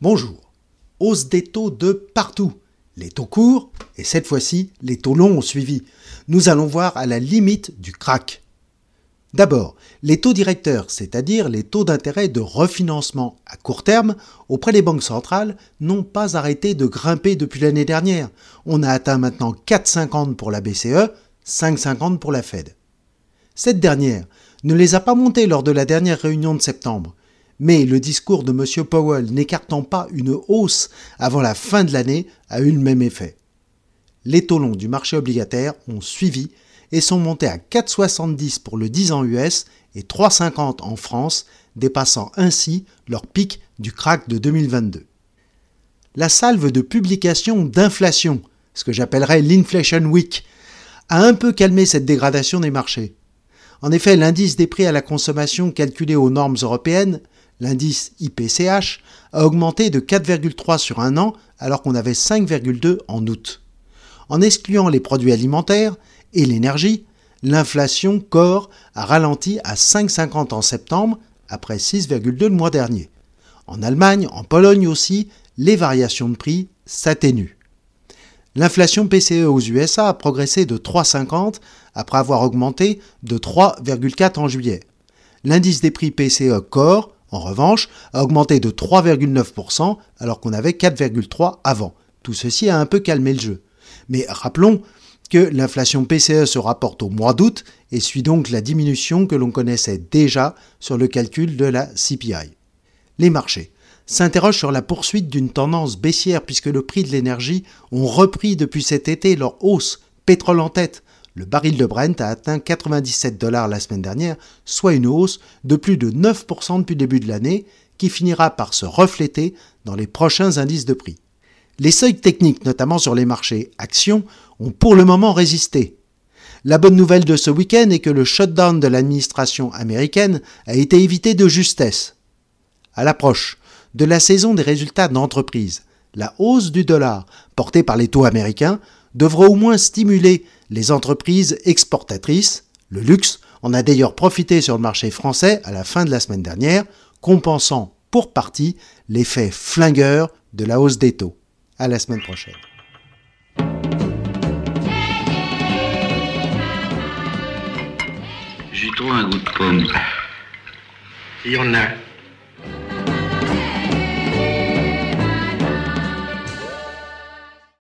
Bonjour. Hausse des taux de partout. Les taux courts et cette fois-ci les taux longs ont suivi. Nous allons voir à la limite du crack. D'abord, les taux directeurs, c'est-à-dire les taux d'intérêt de refinancement à court terme auprès des banques centrales, n'ont pas arrêté de grimper depuis l'année dernière. On a atteint maintenant 4,50 pour la BCE, 5,50 pour la Fed. Cette dernière ne les a pas montés lors de la dernière réunion de septembre, mais le discours de M. Powell n'écartant pas une hausse avant la fin de l'année a eu le même effet. Les taux longs du marché obligataire ont suivi et sont montés à 4,70 pour le 10 ans US et 3,50 en France, dépassant ainsi leur pic du crack de 2022. La salve de publication d'inflation, ce que j'appellerais l'Inflation Week, a un peu calmé cette dégradation des marchés. En effet, l'indice des prix à la consommation calculé aux normes européennes, l'indice IPCH, a augmenté de 4,3 sur un an alors qu'on avait 5,2 en août. En excluant les produits alimentaires et l'énergie, l'inflation core a ralenti à 5,50 en septembre après 6,2 le mois dernier. En Allemagne, en Pologne aussi, les variations de prix s'atténuent. L'inflation PCE aux USA a progressé de 3,50 après avoir augmenté de 3,4 en juillet. L'indice des prix PCE Core, en revanche, a augmenté de 3,9% alors qu'on avait 4,3 avant. Tout ceci a un peu calmé le jeu. Mais rappelons que l'inflation PCE se rapporte au mois d'août et suit donc la diminution que l'on connaissait déjà sur le calcul de la CPI. Les marchés s'interrogent sur la poursuite d'une tendance baissière puisque le prix de l'énergie ont repris depuis cet été leur hausse, pétrole en tête. Le baril de Brent a atteint 97 dollars la semaine dernière, soit une hausse de plus de 9% depuis le début de l'année, qui finira par se refléter dans les prochains indices de prix. Les seuils techniques, notamment sur les marchés actions, ont pour le moment résisté. La bonne nouvelle de ce week-end est que le shutdown de l'administration américaine a été évité de justesse. À l'approche de la saison des résultats d'entreprise, la hausse du dollar, portée par les taux américains, devra au moins stimuler les entreprises exportatrices. Le luxe en a d'ailleurs profité sur le marché français à la fin de la semaine dernière, compensant pour partie l'effet flingueur de la hausse des taux. À la semaine prochaine. J'ai trop un goût de pomme. Il y en a.